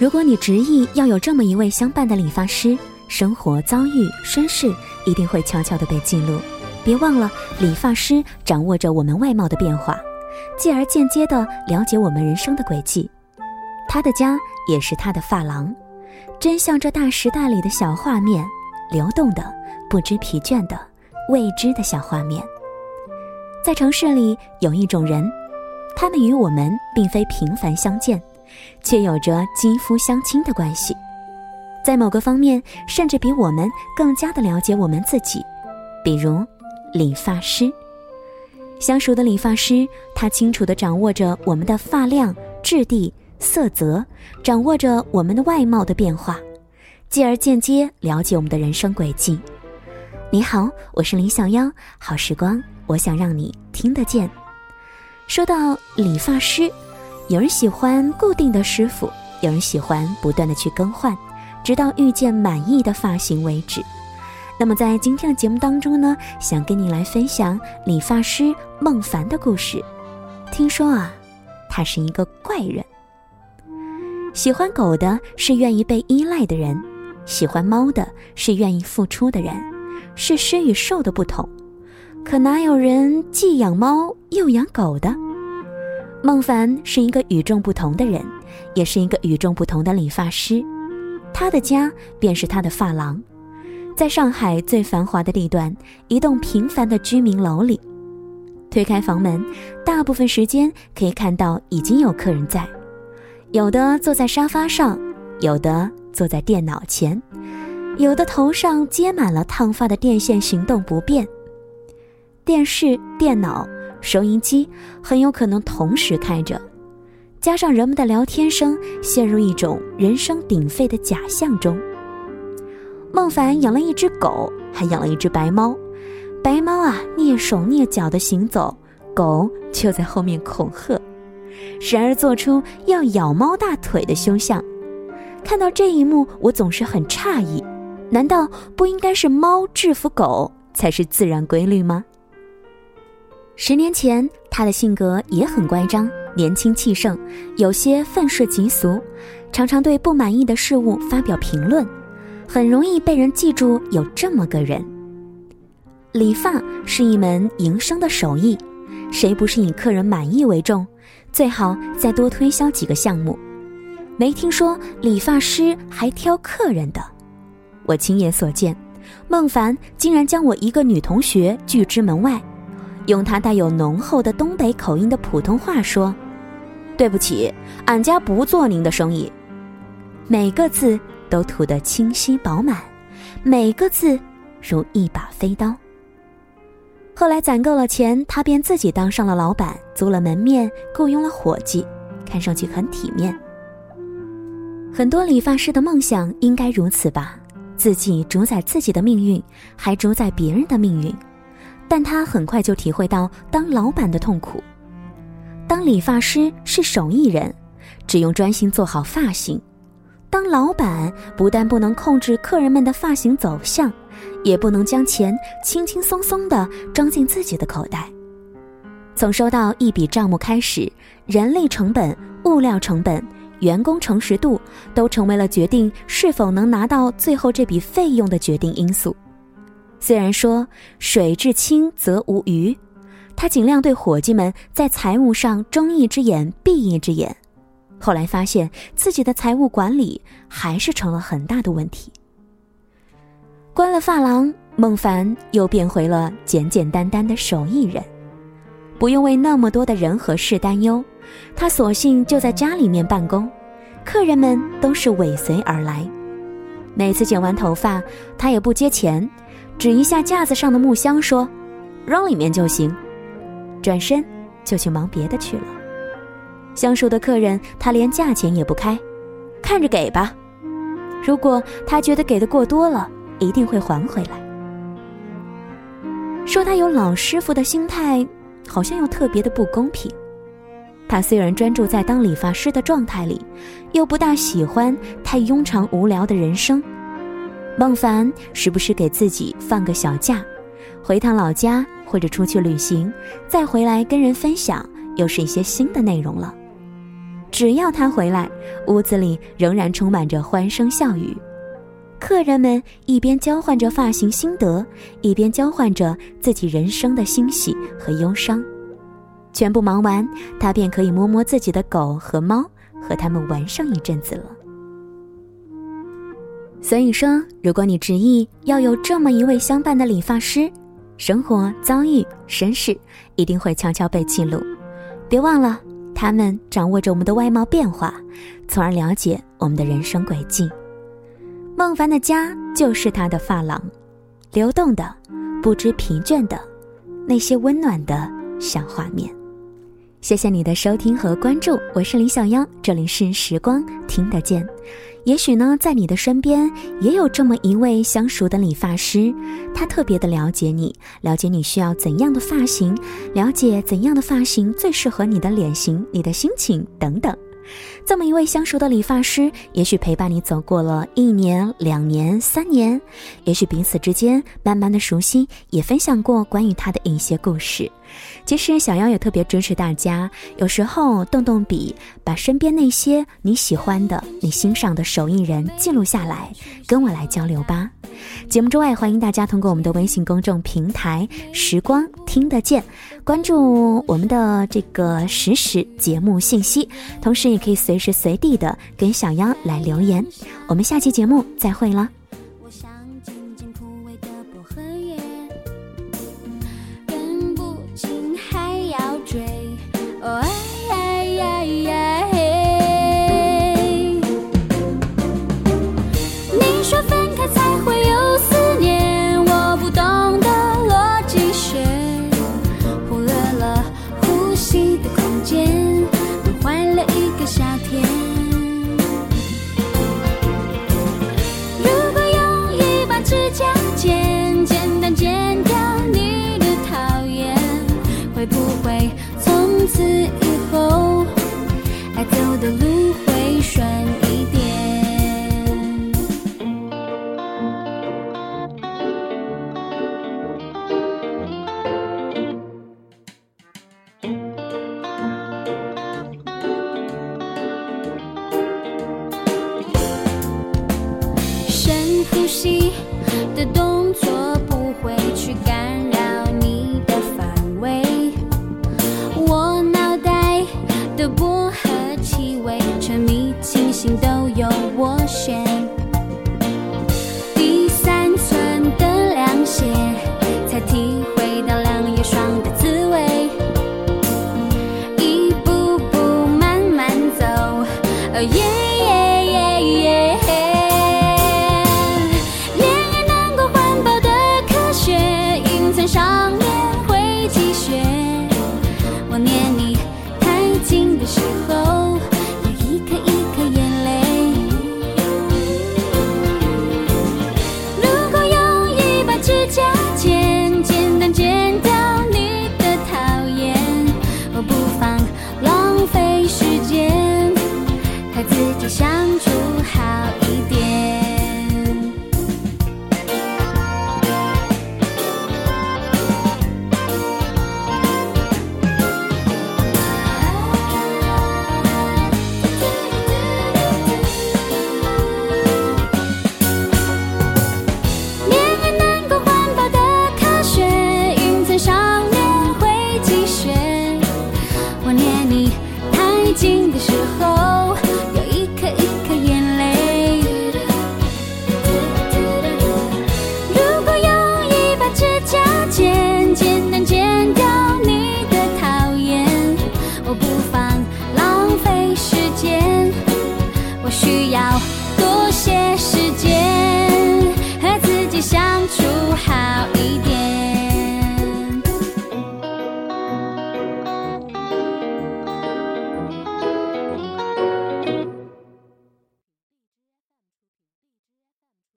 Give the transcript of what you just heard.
如果你执意要有这么一位相伴的理发师，生活遭遇身世一定会悄悄地被记录。别忘了，理发师掌握着我们外貌的变化，继而间接地了解我们人生的轨迹。他的家也是他的发廊，真像这大时代里的小画面，流动的、不知疲倦的、未知的小画面。在城市里有一种人，他们与我们并非频繁相见，却有着肌肤相亲的关系，在某个方面甚至比我们更加的了解我们自己，比如。理发师，相熟的理发师，他清楚地掌握着我们的发量、质地、色泽，掌握着我们的外貌的变化，继而间接了解我们的人生轨迹。你好，我是林小妖，好时光，我想让你听得见。说到理发师，有人喜欢固定的师傅，有人喜欢不断的去更换，直到遇见满意的发型为止。那么在今天的节目当中呢，想跟你来分享理发师孟凡的故事。听说啊，他是一个怪人。喜欢狗的是愿意被依赖的人，喜欢猫的是愿意付出的人，是狮与兽的不同。可哪有人既养猫又养狗的？孟凡是一个与众不同的人，也是一个与众不同的理发师。他的家便是他的发廊。在上海最繁华的地段，一栋平凡的居民楼里，推开房门，大部分时间可以看到已经有客人在，有的坐在沙发上，有的坐在电脑前，有的头上接满了烫发的电线，行动不便。电视、电脑、收音机很有可能同时开着，加上人们的聊天声，陷入一种人声鼎沸的假象中。孟凡养了一只狗，还养了一只白猫。白猫啊，蹑手蹑脚的行走，狗就在后面恐吓，时而做出要咬猫大腿的凶相。看到这一幕，我总是很诧异：难道不应该是猫制服狗才是自然规律吗？十年前，他的性格也很乖张，年轻气盛，有些愤世嫉俗，常常对不满意的事物发表评论。很容易被人记住有这么个人。理发是一门营生的手艺，谁不是以客人满意为重？最好再多推销几个项目。没听说理发师还挑客人的。我亲眼所见，孟凡竟然将我一个女同学拒之门外，用他带有浓厚的东北口音的普通话说：“对不起，俺家不做您的生意。”每个字。都吐得清晰饱满，每个字如一把飞刀。后来攒够了钱，他便自己当上了老板，租了门面，雇佣了伙计，看上去很体面。很多理发师的梦想应该如此吧，自己主宰自己的命运，还主宰别人的命运。但他很快就体会到当老板的痛苦。当理发师是手艺人，只用专心做好发型。当老板不但不能控制客人们的发型走向，也不能将钱轻轻松松地装进自己的口袋。从收到一笔账目开始，人力成本、物料成本、员工诚实度，都成为了决定是否能拿到最后这笔费用的决定因素。虽然说水至清则无鱼，他尽量对伙计们在财务上睁一只眼闭一只眼。后来发现自己的财务管理还是成了很大的问题。关了发廊，孟凡又变回了简简单单的手艺人，不用为那么多的人和事担忧，他索性就在家里面办公，客人们都是尾随而来。每次剪完头发，他也不接钱，指一下架子上的木箱说：“扔里面就行。”转身就去忙别的去了。相熟的客人，他连价钱也不开，看着给吧。如果他觉得给的过多了，一定会还回来。说他有老师傅的心态，好像又特别的不公平。他虽然专注在当理发师的状态里，又不大喜欢太庸长无聊的人生。孟凡时不时给自己放个小假，回趟老家或者出去旅行，再回来跟人分享，又是一些新的内容了。只要他回来，屋子里仍然充满着欢声笑语。客人们一边交换着发型心得，一边交换着自己人生的欣喜和忧伤。全部忙完，他便可以摸摸自己的狗和猫，和他们玩上一阵子了。所以说，如果你执意要有这么一位相伴的理发师，生活遭遇身世一定会悄悄被记录。别忘了，他们掌握着我们的外貌变化，从而了解我们的人生轨迹。孟凡的家就是他的发廊，流动的，不知疲倦的，那些温暖的小画面。谢谢你的收听和关注，我是李小妖，这里是时光听得见。也许呢，在你的身边也有这么一位相熟的理发师，他特别的了解你，了解你需要怎样的发型，了解怎样的发型最适合你的脸型、你的心情等等。这么一位相熟的理发师，也许陪伴你走过了一年、两年、三年，也许彼此之间慢慢的熟悉，也分享过关于他的一些故事。其实小妖也特别支持大家，有时候动动笔，把身边那些你喜欢的、你欣赏的手艺人记录下来，跟我来交流吧。节目之外，欢迎大家通过我们的微信公众平台“时光听得见”，关注我们的这个实时节目信息，同时也可以随时随地的跟小妖来留言。我们下期节目再会了。心的静的时候，有一颗一颗眼泪。如果用一把指甲剪，剪能剪掉你的讨厌，我不妨浪费时间，我需要多些时间和自己相。